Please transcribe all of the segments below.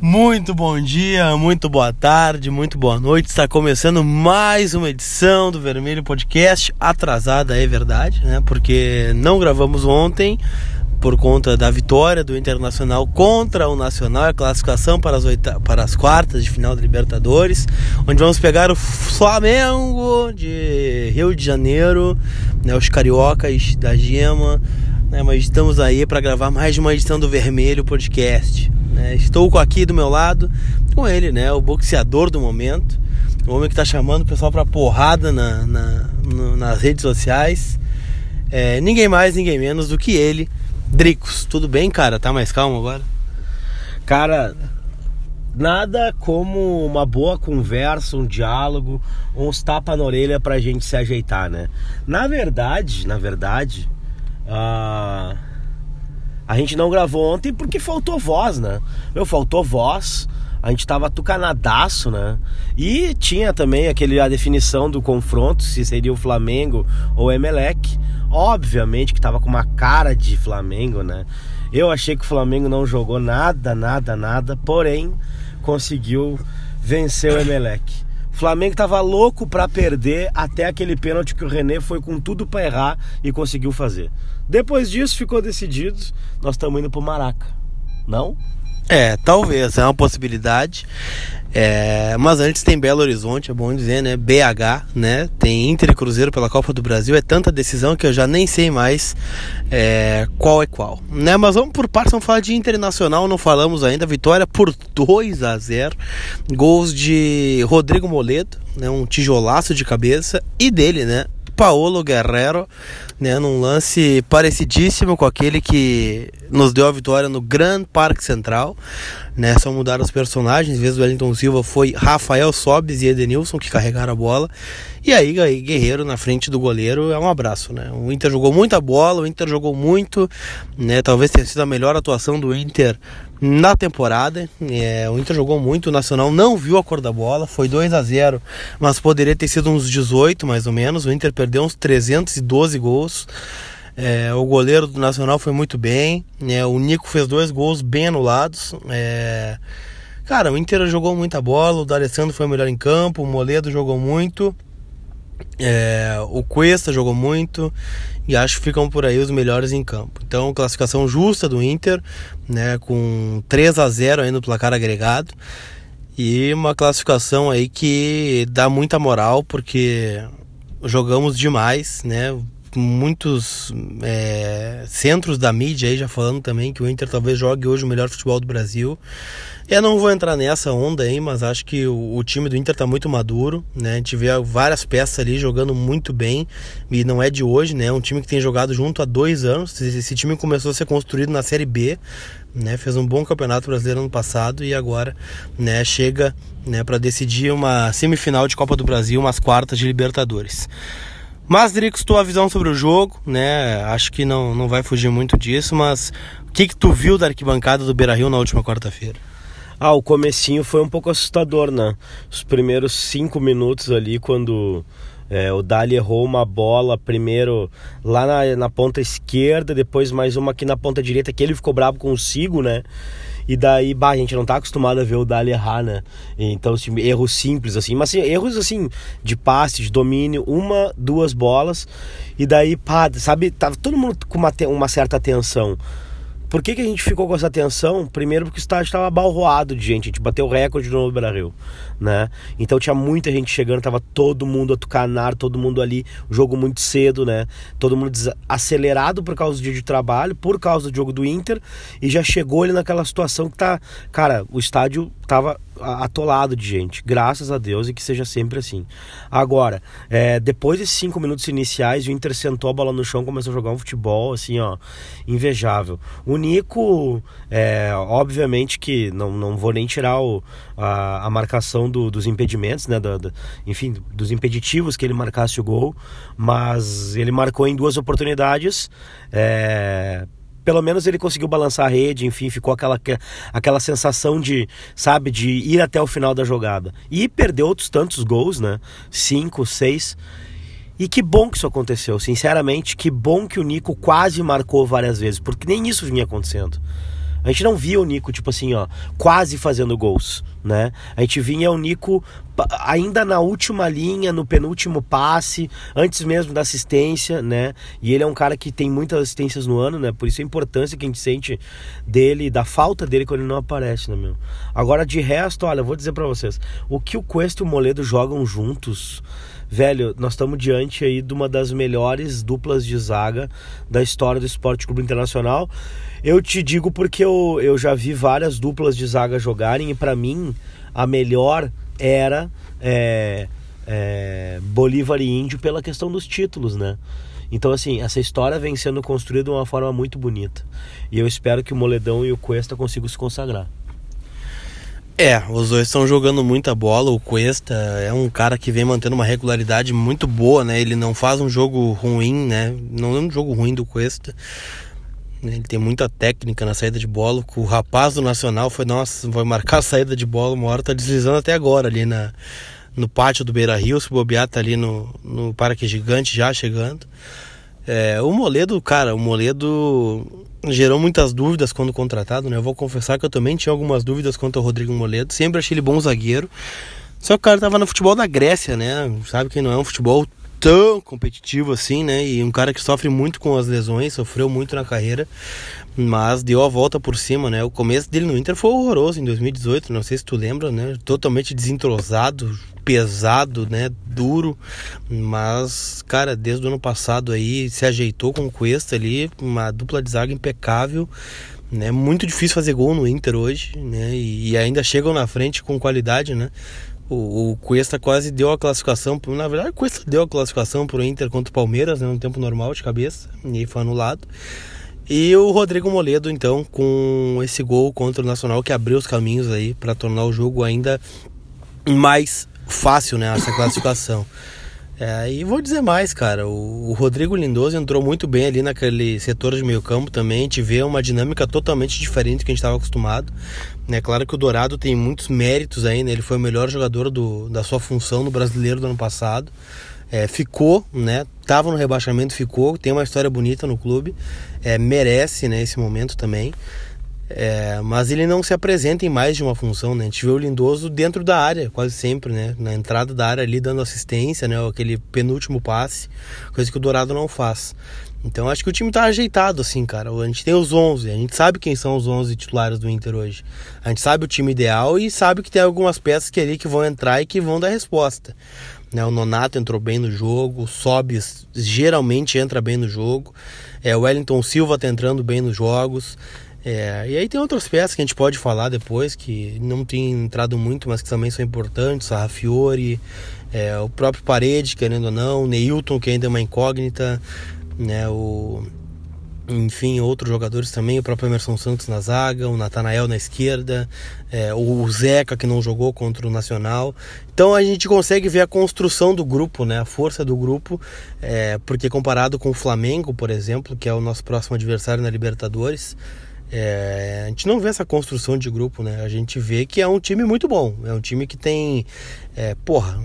Muito bom dia, muito boa tarde, muito boa noite. Está começando mais uma edição do Vermelho Podcast. Atrasada, é verdade, né? Porque não gravamos ontem por conta da vitória do Internacional contra o Nacional, a classificação para as, oita... para as quartas de final da Libertadores, onde vamos pegar o Flamengo de Rio de Janeiro, né? os cariocas da Gema. Né? Mas estamos aí para gravar mais uma edição do Vermelho Podcast. Né? Estou aqui do meu lado com ele, né? O boxeador do momento, o homem que está chamando o pessoal para porrada na, na no, nas redes sociais. É, ninguém mais, ninguém menos do que ele, Dricos. Tudo bem, cara? Tá mais calmo agora? Cara, nada como uma boa conversa, um diálogo, uns tapa na orelha pra gente se ajeitar, né? Na verdade, na verdade, uh a gente não gravou ontem porque faltou voz, né? Meu, faltou voz. A gente tava tucanadaço, né? E tinha também aquele, a definição do confronto, se seria o Flamengo ou o Emelec. Obviamente que tava com uma cara de Flamengo, né? Eu achei que o Flamengo não jogou nada, nada, nada, porém conseguiu vencer o Emelec. Flamengo tava louco para perder até aquele pênalti que o René foi com tudo para errar e conseguiu fazer. Depois disso ficou decidido, nós estamos indo pro Maraca. Não? É, talvez, é uma possibilidade. É, mas antes tem Belo Horizonte, é bom dizer, né? BH, né? Tem Inter e Cruzeiro pela Copa do Brasil. É tanta decisão que eu já nem sei mais é, qual é qual, né? Mas vamos por partes, vamos falar de Internacional, não falamos ainda. Vitória por 2 a 0 Gols de Rodrigo Moledo, né? Um tijolaço de cabeça. E dele, né? Paulo Guerrero, né, num lance parecidíssimo com aquele que nos deu a vitória no Grand Parque Central. Né, só mudaram os personagens, em vez do Wellington Silva foi Rafael Sobes e Edenilson que carregaram a bola. E aí, Guerreiro na frente do goleiro é um abraço, né? O Inter jogou muita bola, o Inter jogou muito, né? Talvez tenha sido a melhor atuação do Inter na temporada. É, o Inter jogou muito, o Nacional não viu a cor da bola, foi 2 a 0 mas poderia ter sido uns 18 mais ou menos. O Inter perdeu uns 312 gols. É, o goleiro do Nacional foi muito bem. É, o Nico fez dois gols bem anulados. É, cara, o Inter jogou muita bola. O D'Alessandro foi o melhor em campo. O Moledo jogou muito. É, o Cuesta jogou muito e acho que ficam por aí os melhores em campo. Então, classificação justa do Inter, né, com 3 a 0 aí no placar agregado. E uma classificação aí que dá muita moral porque jogamos demais, né? Muitos é, centros da mídia aí já falando também que o Inter talvez jogue hoje o melhor futebol do Brasil. Eu não vou entrar nessa onda aí, mas acho que o, o, time do Inter tá muito maduro, né? A gente vê várias peças ali jogando muito bem e não é de hoje, né? É um time que tem jogado junto há dois anos. Esse time começou a ser construído na Série B, né? Fez um bom campeonato brasileiro ano passado e agora, né? Chega, né? Para decidir uma semifinal de Copa do Brasil, umas quartas de Libertadores. Mas, Dricos, tua visão sobre o jogo, né? Acho que não, não vai fugir muito disso, mas o que, que tu viu da arquibancada do Beira Rio na última quarta-feira? Ah, o comecinho foi um pouco assustador, né? Os primeiros cinco minutos ali, quando é, o Dali errou uma bola primeiro lá na, na, ponta esquerda, depois mais uma aqui na ponta direita, que ele ficou bravo consigo, né? E daí, bah, a gente não tá acostumado a ver o Dali errar, né? Então, assim, erros simples, assim, mas assim, erros assim, de passe, de domínio, uma, duas bolas, e daí, pá, sabe, tava todo mundo com uma, uma certa atenção. Por que, que a gente ficou com essa atenção? Primeiro porque o estádio estava abalroado de gente, a gente bateu o recorde no Brasil, né? Então tinha muita gente chegando, tava todo mundo a tucanar, todo mundo ali, jogo muito cedo, né? Todo mundo acelerado por causa do dia de trabalho, por causa do jogo do Inter, e já chegou ali naquela situação que tá, cara, o estádio tava atolado de gente, graças a Deus e que seja sempre assim. Agora, é, depois desses cinco minutos iniciais, o Inter sentou a bola no chão, começou a jogar um futebol assim, ó, invejável. O Nico, é, obviamente que não, não vou nem tirar o, a, a marcação do, dos impedimentos, né, do, do, enfim, dos impeditivos que ele marcasse o gol, mas ele marcou em duas oportunidades. É, pelo menos ele conseguiu balançar a rede, enfim, ficou aquela, aquela sensação de, sabe, de ir até o final da jogada. E perdeu outros tantos gols, né? Cinco, seis. E que bom que isso aconteceu, sinceramente, que bom que o Nico quase marcou várias vezes, porque nem isso vinha acontecendo. A gente não via o Nico, tipo assim, ó, quase fazendo gols, né? A gente vinha o Nico ainda na última linha, no penúltimo passe, antes mesmo da assistência, né? E ele é um cara que tem muitas assistências no ano, né? Por isso a importância que a gente sente dele, da falta dele quando ele não aparece, né, meu? Agora, de resto, olha, eu vou dizer para vocês, o que o Cuesta e o Moledo jogam juntos velho, nós estamos diante aí de uma das melhores duplas de zaga da história do Esporte Clube Internacional. Eu te digo porque eu, eu já vi várias duplas de zaga jogarem e para mim a melhor era é, é, Bolívar e Índio pela questão dos títulos, né? Então, assim, essa história vem sendo construída de uma forma muito bonita. E eu espero que o Moledão e o Cuesta consigam se consagrar. É, os dois estão jogando muita bola. O Cuesta é um cara que vem mantendo uma regularidade muito boa, né? Ele não faz um jogo ruim, né? Não é um jogo ruim do Cuesta. Ele tem muita técnica na saída de bola. O rapaz do Nacional foi, nossa, vai marcar a saída de bola. Uma hora tá deslizando até agora ali na, no pátio do Beira Rio. Se bobear, tá ali no, no Parque Gigante já chegando. É, o Moledo, cara, o Moledo gerou muitas dúvidas quando contratado, né? Eu vou confessar que eu também tinha algumas dúvidas quanto ao Rodrigo Moledo. Sempre achei ele bom zagueiro. Só que o cara tava no futebol da Grécia, né? Sabe que não é um futebol tão competitivo assim, né? E um cara que sofre muito com as lesões, sofreu muito na carreira, mas deu a volta por cima, né? O começo dele no Inter foi horroroso em 2018, não sei se tu lembra, né? Totalmente desentrosado, pesado, né? Duro, mas, cara, desde o ano passado aí se ajeitou com o Cuesta ali, uma dupla de zaga impecável. É muito difícil fazer gol no Inter hoje, né? E ainda chegam na frente com qualidade, né? O, o Cuesta quase deu a classificação, na verdade, o Cuesta deu a classificação para o Inter contra o Palmeiras, né, no tempo normal de cabeça, e foi anulado. E o Rodrigo Moledo, então, com esse gol contra o Nacional que abriu os caminhos aí para tornar o jogo ainda mais fácil, né, essa classificação. É, e vou dizer mais, cara. O, o, Rodrigo Lindoso entrou muito bem ali naquele setor de meio campo também. A gente vê uma dinâmica totalmente diferente do que a gente estava acostumado. É claro que o Dourado tem muitos méritos aí, né? Ele foi o melhor jogador do, da sua função no brasileiro do ano passado. É, ficou, né? Tava no rebaixamento, ficou. Tem uma história bonita no clube. É, merece, né? Esse momento também. É, mas ele não se apresenta em mais de uma função, né? A gente vê o Lindoso dentro da área, quase sempre, né? Na entrada da área ali, dando assistência, né? Aquele penúltimo passe, coisa que o Dourado não faz. Então acho que o time tá ajeitado, assim, cara. A gente tem os 11, a gente sabe quem são os 11 titulares do Inter hoje. A gente sabe o time ideal e sabe que tem algumas peças que ali que vão entrar e que vão dar resposta. Né? O Nonato entrou bem no jogo, o Sobis geralmente entra bem no jogo, é, o Wellington Silva tá entrando bem nos jogos. É, e aí tem outras peças que a gente pode falar depois, que não tem entrado muito, mas que também são importantes, a Rafiori, é, o próprio Parede, querendo ou não, o Neilton, que ainda é uma incógnita, né, o, enfim, outros jogadores também, o próprio Emerson Santos na zaga, o Natanael na esquerda, é, o Zeca que não jogou contra o Nacional. Então a gente consegue ver a construção do grupo, né, a força do grupo, é, porque comparado com o Flamengo, por exemplo, que é o nosso próximo adversário na Libertadores, é, a gente não vê essa construção de grupo, né? A gente vê que é um time muito bom. É um time que tem. É, porra,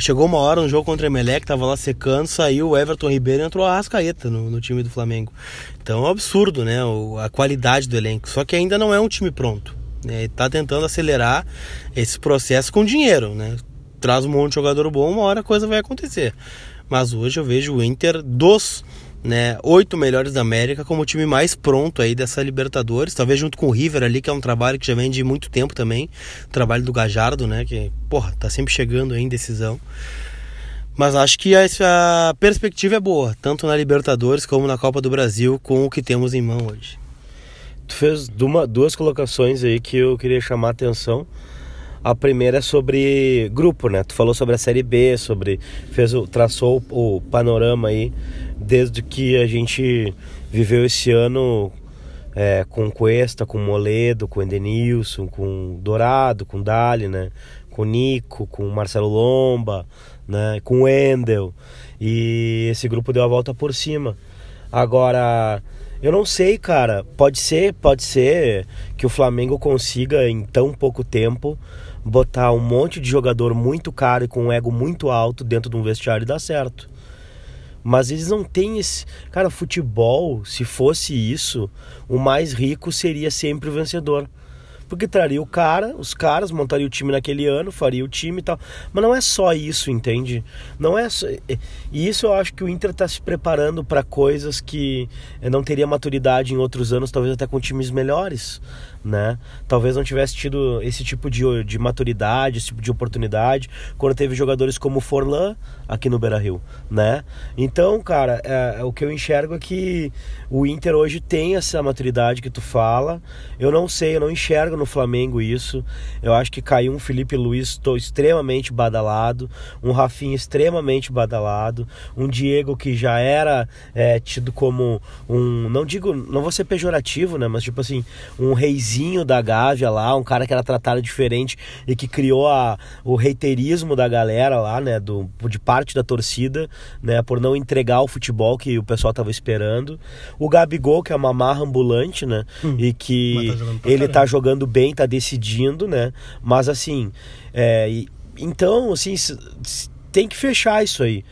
chegou uma hora no jogo contra o Emelec, tava lá secando, saiu o Everton Ribeiro e entrou a Rascaeta no, no, time do Flamengo. Então é um absurdo, né? O, a qualidade do elenco. Só que ainda não é um time pronto. Né? Tá tentando acelerar esse processo com dinheiro, né? Traz um monte de jogador bom, uma hora a coisa vai acontecer. Mas hoje eu vejo o Inter dos né, oito melhores da América como o time mais pronto aí dessa Libertadores, talvez junto com o River ali, que é um trabalho que já vem de muito tempo também, trabalho do Gajardo, né, que, porra, tá sempre chegando aí em decisão. Mas acho que a, perspectiva é boa, tanto na Libertadores como na Copa do Brasil, com o que temos em mão hoje. Tu fez duas colocações aí que eu queria chamar a atenção. A primeira é sobre grupo, né? Tu falou sobre a Série B, sobre fez o traçou o panorama aí desde que a gente viveu esse ano é, com Cuesta, com Moledo, com Edenilson, com Dourado, com Dali, né? Com Nico, com Marcelo Lomba, né? Com Wendel. E esse grupo deu a volta por cima. Agora, eu não sei, cara. Pode ser, pode ser que o Flamengo consiga em tão pouco tempo botar um monte de jogador muito caro e com um ego muito alto dentro de um vestiário e dar certo. Mas eles não têm esse. Cara, futebol, se fosse isso, o mais rico seria sempre o vencedor porque traria o cara, os caras, montaria o time naquele ano, faria o time e tal. Mas não é só isso, entende? Não é só... E isso eu acho que o Inter está se preparando para coisas que não teria maturidade em outros anos, talvez até com times melhores né? Talvez não tivesse tido esse tipo de, de maturidade, esse tipo de oportunidade quando teve jogadores como Forlan aqui no Beira-Rio, né? Então, cara, é, é, o que eu enxergo é que o Inter hoje tem essa maturidade que tu fala. Eu não sei, eu não enxergo no Flamengo isso. Eu acho que caiu um Felipe Luiz tô extremamente badalado, um Rafinha extremamente badalado, um Diego que já era é, tido como um, não digo, não vou ser pejorativo, né? Mas tipo assim, um reizinho vizinho da Gávea lá, um cara que era tratado diferente e que criou a, o reiterismo da galera lá, né, do, de parte da torcida, né, por não entregar o futebol que o pessoal tava esperando. O Gabigol, que é uma marra ambulante, né, hum, e que tá ele tá jogando bem, tá decidindo, né, mas assim, é, então, assim, tem que fechar isso aí.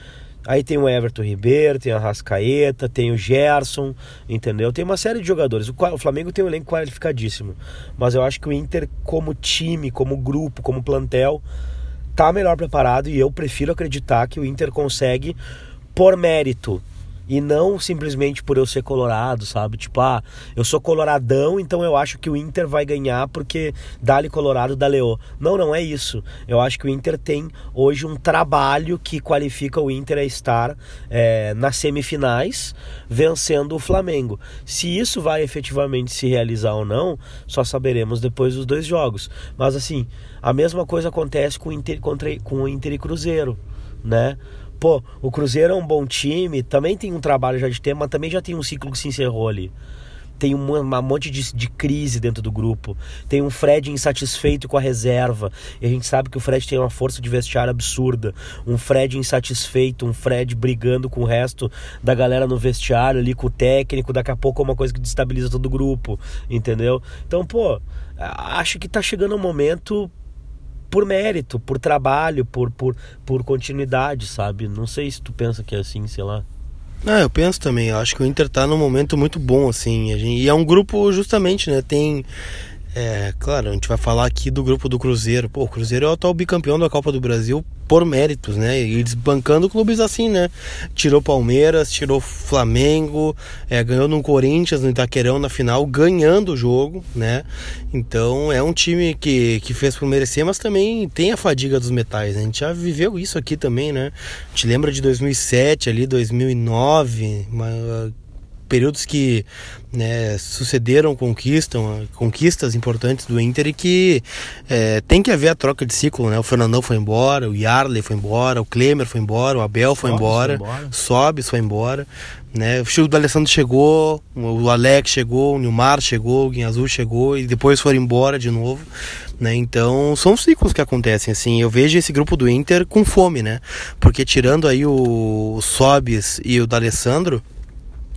Aí tem o Everton Ribeiro, tem a Rascaeta, tem o Gerson, entendeu? Tem uma série de jogadores. O Flamengo tem um elenco qualificadíssimo. Mas eu acho que o Inter, como time, como grupo, como plantel, tá melhor preparado e eu prefiro acreditar que o Inter consegue, por mérito, e não simplesmente por eu ser colorado, sabe? Tipo, ah, eu sou coloradão, então eu acho que o Inter vai ganhar porque dá-lhe colorado da Leô. Não, não é isso. Eu acho que o Inter tem hoje um trabalho que qualifica o Inter a estar é, nas semifinais vencendo o Flamengo. Se isso vai efetivamente se realizar ou não, só saberemos depois dos dois jogos. Mas assim, a mesma coisa acontece com o Inter, contra, com o Inter e Cruzeiro, né? Pô, o Cruzeiro é um bom time, também tem um trabalho já de tempo, mas também já tem um ciclo que se encerrou ali. Tem um, um monte de, de, crise dentro do grupo. Tem um Fred insatisfeito com a reserva. E a gente sabe que o Fred tem uma força de vestiário absurda. Um Fred insatisfeito, um Fred brigando com o resto da galera no vestiário ali, com o técnico. Daqui a pouco é uma coisa que destabiliza todo o grupo, entendeu? Então, pô, acho que tá chegando um momento por mérito, por trabalho, por, por, por continuidade, sabe? Não sei se tu pensa que é assim, sei lá. Ah, eu penso também. Eu acho que o Inter tá num momento muito bom, assim. Gente, e é um grupo, justamente, né? Tem é, claro, a gente vai falar aqui do grupo do Cruzeiro. Pô, o Cruzeiro é o atual bicampeão da Copa do Brasil por méritos, né? E desbancando clubes assim, né? Tirou Palmeiras, tirou Flamengo, é, ganhou no Corinthians, no Itaquerão na final, ganhando o jogo, né? Então é um time que, que fez por merecer, mas também tem a fadiga dos metais. Né? A gente já viveu isso aqui também, né? A gente lembra de 2007 ali, 2009, uma períodos que né, sucederam conquistam, conquistas importantes do Inter e que é, tem que haver a troca de ciclo, né? O Fernandão foi embora, o Yarley foi embora, o Klemer foi embora, o Abel foi Sobis embora, foi embora. Sobis foi embora, né? O Chico do Alessandro chegou, o Alex chegou, o Nilmar chegou, o Guinha chegou e depois foram embora de novo, né? Então são ciclos que acontecem assim. Eu vejo esse grupo do Inter com fome, né? Porque tirando aí o, o Sobis e o D'Alessandro,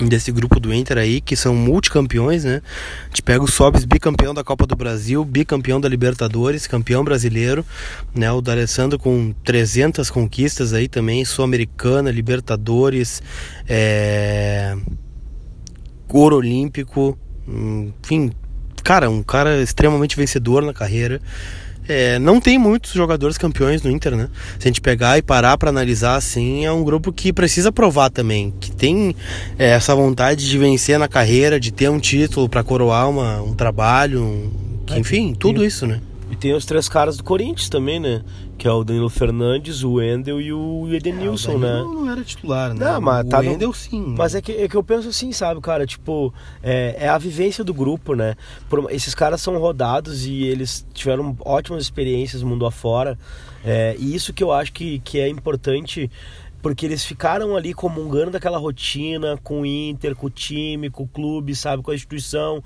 desse grupo do Inter aí, que são multicampeões, né? A gente pega o Sobis, bicampeão da Copa do Brasil, bicampeão da Libertadores, campeão brasileiro, né? O D'Alessandro com 300 conquistas aí também, Sul-Americana, Libertadores, é... Ouro Olímpico, enfim, cara, um cara extremamente vencedor na carreira. É, não tem muitos jogadores campeões no Inter, né? Se a gente pegar e parar para analisar assim, é um grupo que precisa provar também, que tem é, essa vontade de vencer na carreira, de ter um título para coroar uma, um trabalho, um, que, é, enfim, tudo isso, né? E tem os três caras do Corinthians também, né? Que é o Danilo Fernandes, o Wendel e o Edenilson, é, o né? não era titular, né? Não, mas o tá Wendel no... sim. Mas é que, é que eu penso assim, sabe, cara? Tipo, é, é a vivência do grupo, né? Por, esses caras são rodados e eles tiveram ótimas experiências mundo afora. É, e isso que eu acho que, que é importante porque eles ficaram ali comungando daquela rotina com o Inter, com o time, com o clube, sabe, com a instituição.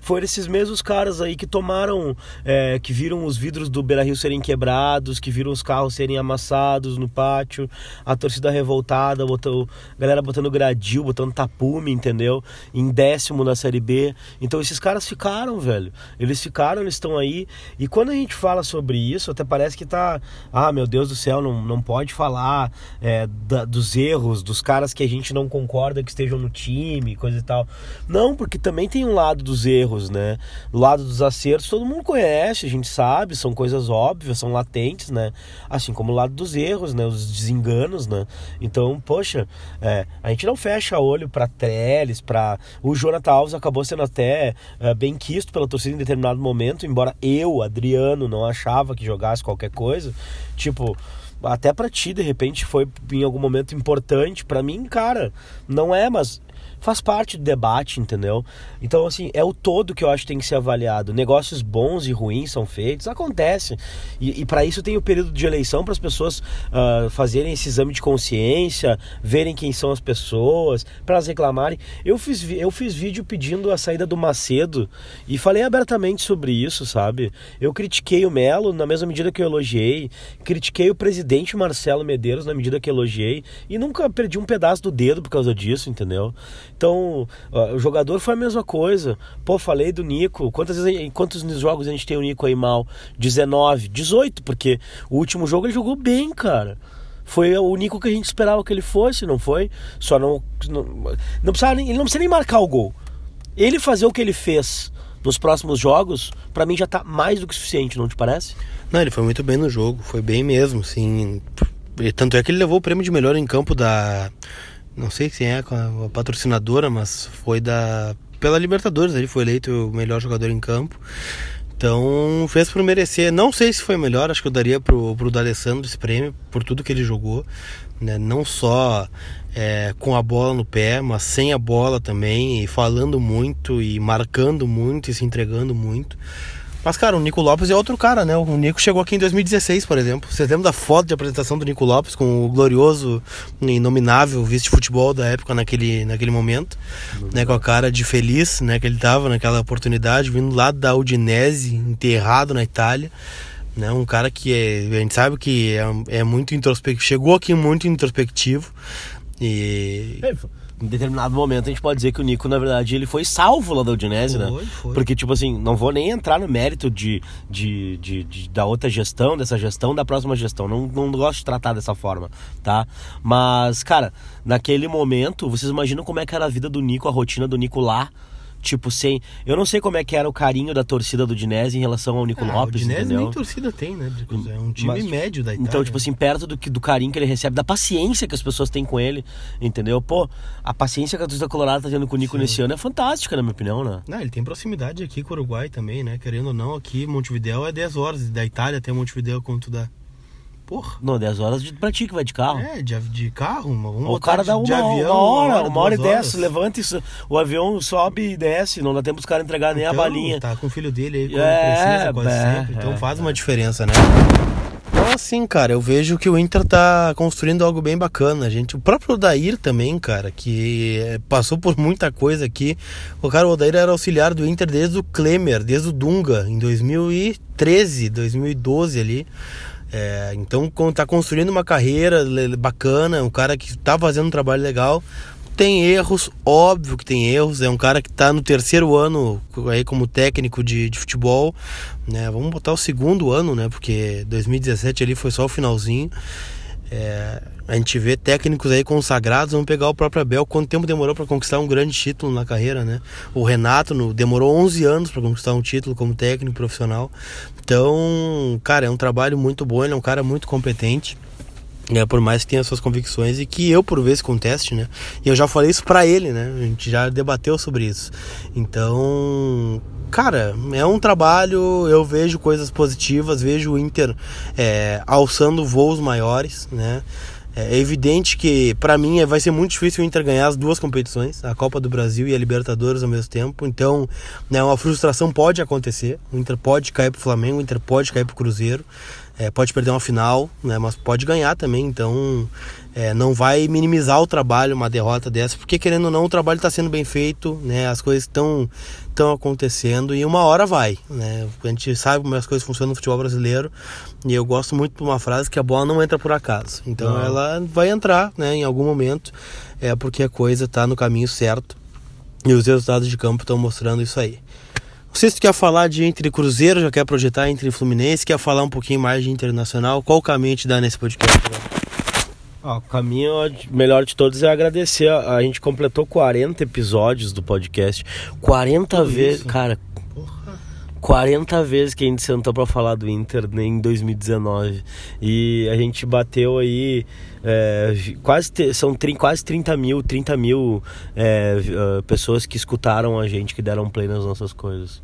Foram esses mesmos caras aí que tomaram, é, que viram os vidros do Beira Rio serem quebrados, que viram os carros serem amassados no pátio, a torcida revoltada, botou, galera botando gradil, botando tapume, entendeu? Em décimo na Série B. Então esses caras ficaram, velho. Eles ficaram, eles estão aí. E quando a gente fala sobre isso, até parece que tá, ah, meu Deus do céu, não, não pode falar. É, da, dos erros, dos caras que a gente não concorda que estejam no time, coisa e tal. Não, porque também tem um lado dos erros, né? O lado dos acertos todo mundo conhece, a gente sabe, são coisas óbvias, são latentes, né? Assim como o lado dos erros, né? Os desenganos, né? Então, poxa, é, a gente não fecha olho para Trellis, para o Jonathan Alves acabou sendo até é, bem quisto pela torcida em determinado momento, embora eu, Adriano, não achava que jogasse qualquer coisa. Tipo, até para ti de repente foi em algum momento importante, para mim, cara, não é, mas faz parte do debate, entendeu? Então, assim, é o todo que eu acho que tem que ser avaliado. Negócios bons e ruins são feitos, acontece. E, e para isso tem o período de eleição para as pessoas uh, fazerem esse exame de consciência, verem quem são as pessoas, para elas reclamarem. Eu fiz, eu fiz vídeo pedindo a saída do Macedo e falei abertamente sobre isso, sabe? Eu critiquei o Melo na mesma medida que eu elogiei, critiquei o presidente Marcelo Medeiros na medida que elogiei e nunca perdi um pedaço do dedo por causa disso, entendeu? Então, o jogador foi a mesma coisa. Pô, falei do Nico. Quantas vezes, quantos jogos a gente tem o Nico aí mal? 19, 18, porque o último jogo ele jogou bem, cara. Foi o Nico que a gente esperava que ele fosse, não foi? Só não. Não, não precisava, ele não precisa nem marcar o gol. Ele fazer o que ele fez nos próximos jogos, para mim já tá mais do que suficiente, não te parece? Não, ele foi muito bem no jogo, foi bem mesmo, sim. Tanto é que ele levou o prêmio de melhor em campo da não sei se é a patrocinadora, mas foi da pela Libertadores, ele foi eleito o melhor jogador em campo. Então fez por merecer. Não sei se foi melhor, acho que eu daria pro, pro D'Alessandro esse prêmio por tudo que ele jogou. Né? Não só é, com a bola no pé, mas sem a bola também, e falando muito, e marcando muito, e se entregando muito. Mas, cara, o Nico Lopes é outro cara, né? O Nico chegou aqui em 2016, por exemplo. Vocês lembram da foto de apresentação do Nico Lopes com o glorioso, inominável vice-futebol da época naquele, naquele momento? Né? Com a cara de feliz, né? Que ele tava naquela oportunidade, vindo lá da Udinese, enterrado na Itália. Né? Um cara que é, a gente sabe que é, é muito introspectivo, chegou aqui muito introspectivo. E. É, em determinado momento a gente pode dizer que o Nico, na verdade, ele foi salvo lá da Udinese, né? Foi. Porque, tipo assim, não vou nem entrar no mérito de, de, de, de, da outra gestão, dessa gestão, da próxima gestão. Não, não gosto de tratar dessa forma, tá? Mas, cara, naquele momento, vocês imaginam como é que era a vida do Nico, a rotina do Nico lá Tipo, sem. Eu não sei como é que era o carinho da torcida do Dinese em relação ao Nico ah, Lopes. O Dinese nem torcida tem, né? É um time Mas, médio da Itália. Então, tipo assim, perto do, do carinho que ele recebe, da paciência que as pessoas têm com ele, entendeu? Pô, a paciência que a torcida colorada tá tendo com o Nico Sim. nesse ano é fantástica, na minha opinião, né? Não, ele tem proximidade aqui com o Uruguai também, né? Querendo ou não, aqui Montevideo é 10 horas. Da Itália até Montevideo, quanto dá? Porra. Não, 10 horas de, pra ti que vai de carro. É, de, de carro, uma, uma O cara dá uma, de avião, uma hora, uma hora, uma hora e desce, levanta isso, o avião sobe e desce, não dá tempo dos caras entregar nem então, a balinha. Tá com o filho dele aí, quando é, precisa, quase é, sempre. Então é, faz uma diferença, né? Então, assim, cara, eu vejo que o Inter tá construindo algo bem bacana, gente. O próprio Odair também, cara, que é, passou por muita coisa aqui. O cara, o Odair era auxiliar do Inter desde o Klemer, desde o Dunga, em 2013, 2012 ali. É, então está construindo uma carreira bacana, um cara que está fazendo um trabalho legal. Tem erros, óbvio que tem erros. É um cara que está no terceiro ano aí como técnico de, de futebol. Né? Vamos botar o segundo ano, né? Porque 2017 ali foi só o finalzinho. É, a gente vê técnicos aí consagrados, vamos pegar o próprio Abel, quanto tempo demorou para conquistar um grande título na carreira, né? O Renato no, demorou 11 anos para conquistar um título como técnico profissional. Então, cara, é um trabalho muito bom, ele é um cara muito competente. É, por mais que tenha suas convicções e que eu por vezes conteste, né? E eu já falei isso para ele, né? A gente já debateu sobre isso. Então, cara, é um trabalho, eu vejo coisas positivas, vejo o Inter é, alçando voos maiores, né? É evidente que, para mim, vai ser muito difícil o Inter ganhar as duas competições, a Copa do Brasil e a Libertadores ao mesmo tempo. Então, né, uma frustração pode acontecer. O Inter pode cair pro Flamengo, o Inter pode cair pro Cruzeiro, é, pode perder uma final, né, mas pode ganhar também. Então, é, não vai minimizar o trabalho uma derrota dessa, porque querendo ou não, o trabalho está sendo bem feito, né? As coisas estão estão acontecendo e uma hora vai, né? A gente sabe como as coisas funcionam no futebol brasileiro e eu gosto muito de uma frase que a bola não entra por acaso. Então não. ela vai entrar, né? Em algum momento, é porque a coisa está no caminho certo e os resultados de campo estão mostrando isso aí. Não sei se tu quer falar de entre Cruzeiro, já quer projetar entre Fluminense, quer falar um pouquinho mais de internacional. Qual o caminho te dá nesse podcast? O caminho melhor de todos é agradecer. A gente completou 40 episódios do podcast. 40 vezes, cara. Porra. 40 vezes que a gente sentou para falar do Inter em 2019. E a gente bateu aí é, quase são quase 30 mil, 30 mil é, uh, pessoas que escutaram a gente, que deram play nas nossas coisas.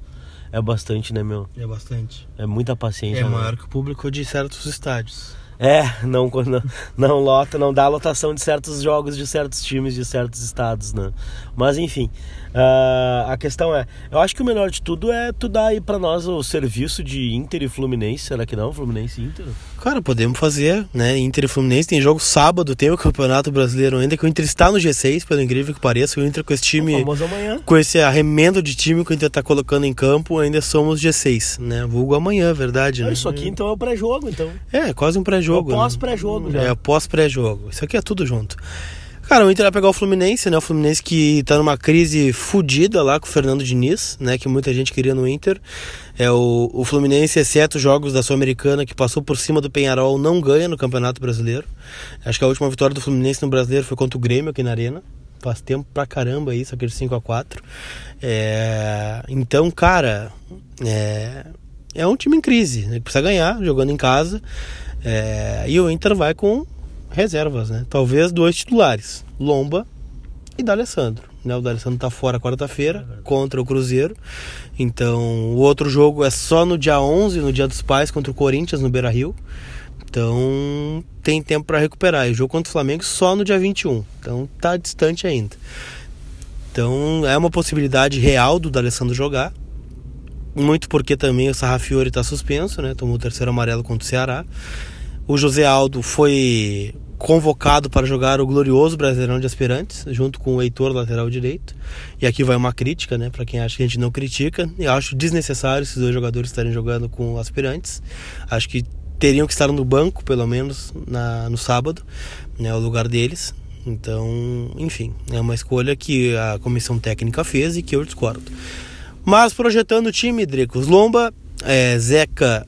É bastante, né, meu? É bastante. É muita paciência. É né? maior que o público de certos estádios. É, não, não, não lota, não dá lotação de certos jogos de certos times de certos estados, né? Mas enfim, uh, a questão é, eu acho que o melhor de tudo é tu dar aí pra nós o serviço de Inter e Fluminense, será que não? Fluminense e Inter? Cara, podemos fazer, né? Inter e Fluminense tem jogo sábado, tem o Campeonato Brasileiro ainda, que o Inter está no G6, pelo incrível que pareça, o Inter com esse time, com esse arremendo de time que o Inter tá colocando em campo, ainda somos G6, né? Vulgo amanhã, verdade, é, né? Isso aqui então é o pré-jogo, então. É, quase um pré-jogo. É pós-pré-jogo né? É, pós-pré-jogo. Isso aqui é tudo junto. Cara, o Inter vai pegar o Fluminense, né? O Fluminense que tá numa crise fodida lá com o Fernando Diniz, né? Que muita gente queria no Inter. É o, o Fluminense, exceto jogos da Sul-Americana, que passou por cima do Penharol, não ganha no Campeonato Brasileiro. Acho que a última vitória do Fluminense no Brasileiro foi contra o Grêmio aqui na Arena. Faz tempo pra caramba isso, aquele 5 a 4 é... Então, cara, é... é um time em crise, né? Precisa ganhar, jogando em casa. É, e o Inter vai com reservas, né? Talvez dois titulares, Lomba e D'Alessandro. Né? O D'Alessandro tá fora quarta-feira é contra o Cruzeiro. Então, o outro jogo é só no dia 11, no Dia dos Pais, contra o Corinthians no Beira-Rio. Então, tem tempo para recuperar. E o jogo contra o Flamengo só no dia 21. Então, tá distante ainda. Então, é uma possibilidade real do D'Alessandro jogar. Muito porque também o Sarrafiori está suspenso, né? Tomou o terceiro amarelo contra o Ceará. O José Aldo foi convocado para jogar o glorioso Brasileirão de Aspirantes, junto com o Heitor, lateral direito. E aqui vai uma crítica, né, para quem acha que a gente não critica. Eu acho desnecessário esses dois jogadores estarem jogando com aspirantes. Acho que teriam que estar no banco, pelo menos na, no sábado, né, o lugar deles. Então, enfim, é uma escolha que a comissão técnica fez e que eu discordo. Mas projetando o time, Dricos, Lomba, é, Zeca,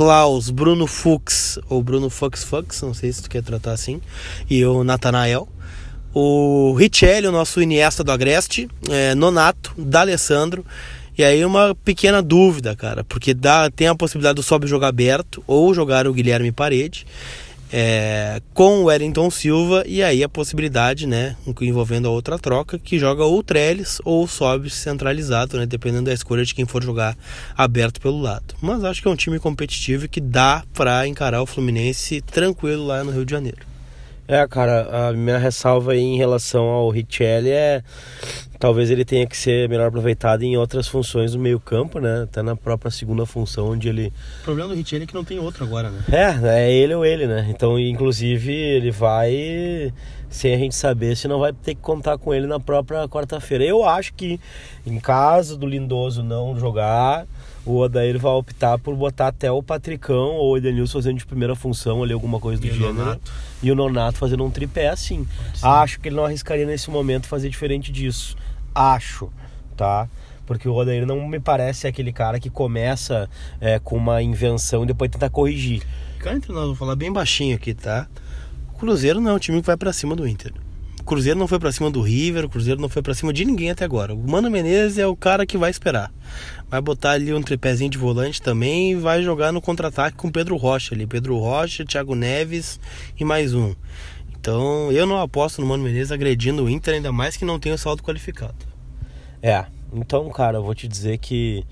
Klaus, Bruno Fux, ou Bruno Fux Fux, não sei se tu quer tratar assim, e o Natanael. O Richelli, o nosso Iniesta do Agreste, é, Nonato, D'Alessandro. E aí uma pequena dúvida, cara, porque dá, tem a possibilidade do sobe jogar aberto ou jogar o Guilherme Parede é, com o Wellington Silva e aí a possibilidade, né, envolvendo a outra troca, que joga ou Trellis ou sobe centralizado, né, dependendo da escolha de quem for jogar aberto pelo lado. Mas acho que é um time competitivo que dá para encarar o Fluminense tranquilo lá no Rio de Janeiro. É, cara, a minha ressalva aí em relação ao Richelli é talvez ele tenha que ser melhor aproveitado em outras funções do meio-campo, né? Até na própria segunda função onde ele. O problema do Richelli é que não tem outro agora, né? É, é ele ou ele, né? Então, inclusive, ele vai sem a gente saber se não vai ter que contar com ele na própria quarta-feira. Eu acho que em caso do Lindoso não jogar, o Odair vai optar por botar até o Patricão ou o Edenilson fazendo de primeira função ali, alguma coisa do e gênero. Nonato. E o Nonato fazendo um tripé assim. Acho que ele não arriscaria nesse momento fazer diferente disso. Acho, tá? Porque o Odair não me parece aquele cara que começa é, com uma invenção e depois tenta corrigir. Cara, entre nós, vou falar bem baixinho aqui, tá? O Cruzeiro não é um time que vai para cima do Inter. Cruzeiro não foi para cima do River, o Cruzeiro não foi para cima de ninguém até agora. O Mano Menezes é o cara que vai esperar. Vai botar ali um tripézinho de volante também e vai jogar no contra-ataque com Pedro Rocha ali. Pedro Rocha, Thiago Neves e mais um. Então eu não aposto no Mano Menezes agredindo o Inter, ainda mais que não tem o saldo qualificado. É, então, cara, eu vou te dizer que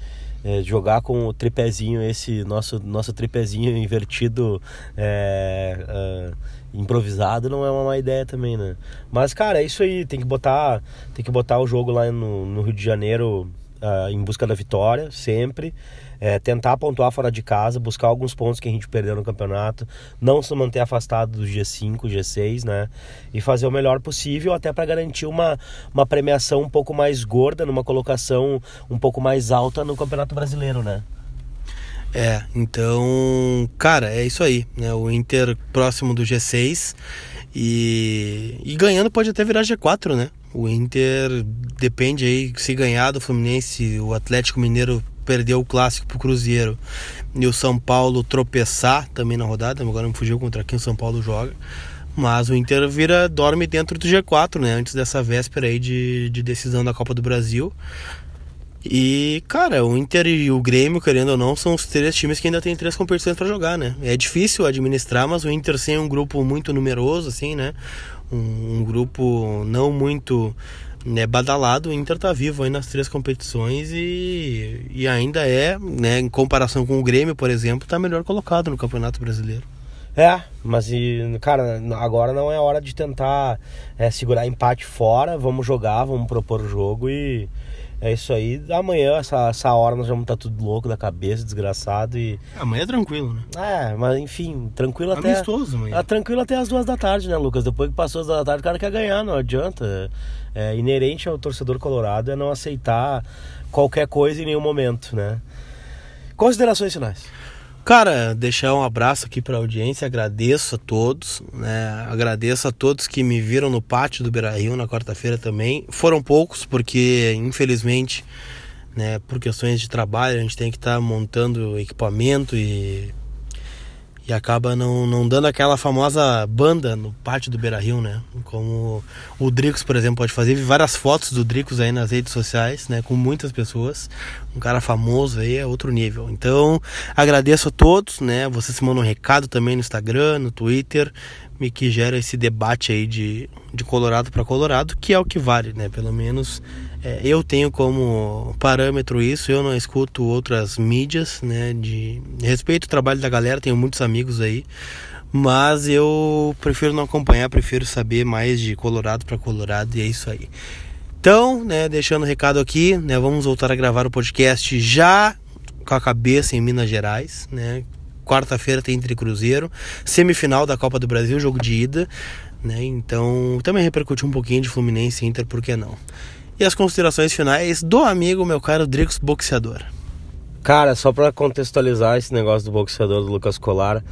é, jogar com o tripézinho, esse nosso, nosso tripézinho invertido. É, é, improvisado não é uma má ideia também, né? Mas, cara, é isso aí. Tem que botar, tem que botar o jogo lá no, no Rio de Janeiro uh, em busca da vitória, sempre. É, tentar pontuar fora de casa, buscar alguns pontos que a gente perdeu no campeonato, não se manter afastado do G5, G6, né? E fazer o melhor possível até para garantir uma, uma premiação um pouco mais gorda, numa colocação um pouco mais alta no Campeonato Brasileiro, né? É, então, cara, é isso aí, né? O Inter próximo do G6 e, e ganhando pode até virar G4, né? O Inter depende aí, se ganhar do Fluminense, o Atlético Mineiro perdeu o clássico pro Cruzeiro e o São Paulo tropeçar também na rodada, agora me fugiu contra quem o São Paulo joga. Mas o Inter vira, dorme dentro do G4, né? Antes dessa véspera aí de, de decisão da Copa do Brasil. E, cara, o Inter e o Grêmio, querendo ou não, são os três times que ainda tem três competições para jogar, né? É difícil administrar, mas o Inter sem um grupo muito numeroso, assim, né? Um, um grupo não muito né, badalado, o Inter tá vivo aí nas três competições e, e ainda é, né, em comparação com o Grêmio, por exemplo, tá melhor colocado no Campeonato Brasileiro. É, mas cara, agora não é hora de tentar é, segurar empate fora, vamos jogar, vamos propor o jogo e é isso aí. Amanhã, essa, essa hora, nós vamos estar tá tudo louco da cabeça, desgraçado e. Amanhã é tranquilo, né? É, mas enfim, tranquilo até. Amistoso amanhã. É, tranquilo até as duas da tarde, né, Lucas? Depois que passou as duas da tarde, o cara quer ganhar, não adianta. É, inerente ao torcedor colorado é não aceitar qualquer coisa em nenhum momento, né? Considerações finais. Cara, deixar um abraço aqui para a audiência, agradeço a todos, né? Agradeço a todos que me viram no pátio do Beira Rio na quarta-feira também. Foram poucos, porque infelizmente, né, por questões de trabalho, a gente tem que estar tá montando equipamento e e acaba não, não dando aquela famosa banda no pátio do Beira Rio, né? Como o Dricos, por exemplo, pode fazer. Vi várias fotos do Dricos aí nas redes sociais, né? Com muitas pessoas. Um cara famoso aí é outro nível. Então, agradeço a todos, né? Vocês mandam um recado também no Instagram, no Twitter, me que gera esse debate aí de, de Colorado para Colorado, que é o que vale, né? Pelo menos é, eu tenho como parâmetro isso, eu não escuto outras mídias, né? De respeito o trabalho da galera, tenho muitos amigos aí, mas eu prefiro não acompanhar, prefiro saber mais de Colorado para Colorado e é isso aí. Então, né, deixando o recado aqui, né, vamos voltar a gravar o podcast já com a cabeça em Minas Gerais, né? Quarta-feira tem entre Cruzeiro, semifinal da Copa do Brasil, jogo de ida, né? Então, também repercutiu um pouquinho de Fluminense e Inter, por que não? E as considerações finais do amigo, meu caro Drix Boxeador. Cara, só para contextualizar esse negócio do boxeador do Lucas Colar.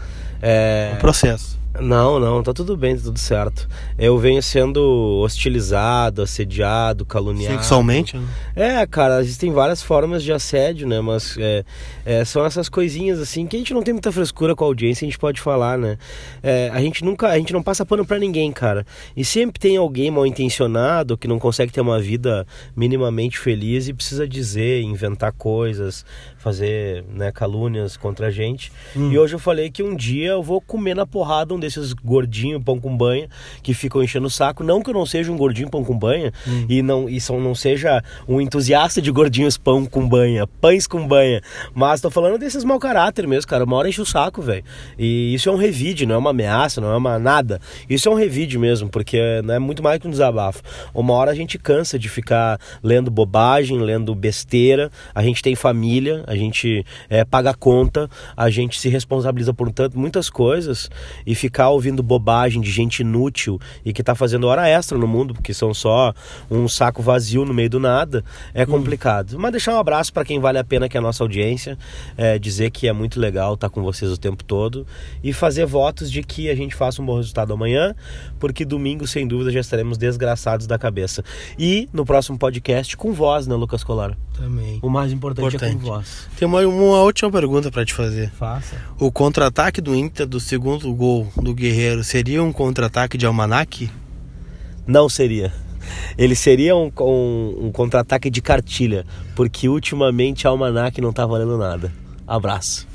É... O processo. Não, não, tá tudo bem, tá tudo certo. Eu venho sendo hostilizado, assediado, caluniado. Sexualmente? Né? É, cara, existem várias formas de assédio, né? Mas é, é, são essas coisinhas assim que a gente não tem muita frescura com a audiência, a gente pode falar, né? É, a gente nunca, a gente não passa pano para ninguém, cara. E sempre tem alguém mal intencionado que não consegue ter uma vida minimamente feliz e precisa dizer, inventar coisas, fazer né, calúnias contra a gente. Hum. E hoje eu falei que um dia eu vou comer na porrada um desses gordinhos pão com banha que ficam enchendo o saco. Não que eu não seja um gordinho pão com banha hum. e não e são, não seja um entusiasta de gordinhos pão com banha, pães com banha, mas tô falando desses mau caráter mesmo, cara. Uma hora enche o saco, velho. E isso é um revide, não é uma ameaça, não é uma nada. Isso é um revide mesmo, porque é muito mais que um desabafo. Uma hora a gente cansa de ficar lendo bobagem, lendo besteira. A gente tem família, a gente é, paga conta, a gente se responsabiliza por tanto, muitas coisas e ficar ouvindo bobagem de gente inútil e que está fazendo hora extra no mundo, porque são só um saco vazio no meio do nada, é uhum. complicado. Hum. Mas deixar um abraço para quem vale a pena, que é a nossa audiência, é, dizer que é muito legal estar tá com vocês o tempo todo e fazer votos de que a gente faça um bom resultado amanhã, porque domingo, sem dúvida, já estaremos desgraçados da cabeça. E no próximo podcast com voz, né, Lucas Colar? Também. O mais importante, importante. é com voz. Tem uma, uma última pergunta para te fazer. Faça. O contra-ataque do Inter do segundo gol do Guerreiro seria um contra-ataque de almanac? Não seria. Ele seria um, um, um contra-ataque de cartilha, porque ultimamente a almanac não tá valendo nada. Abraço.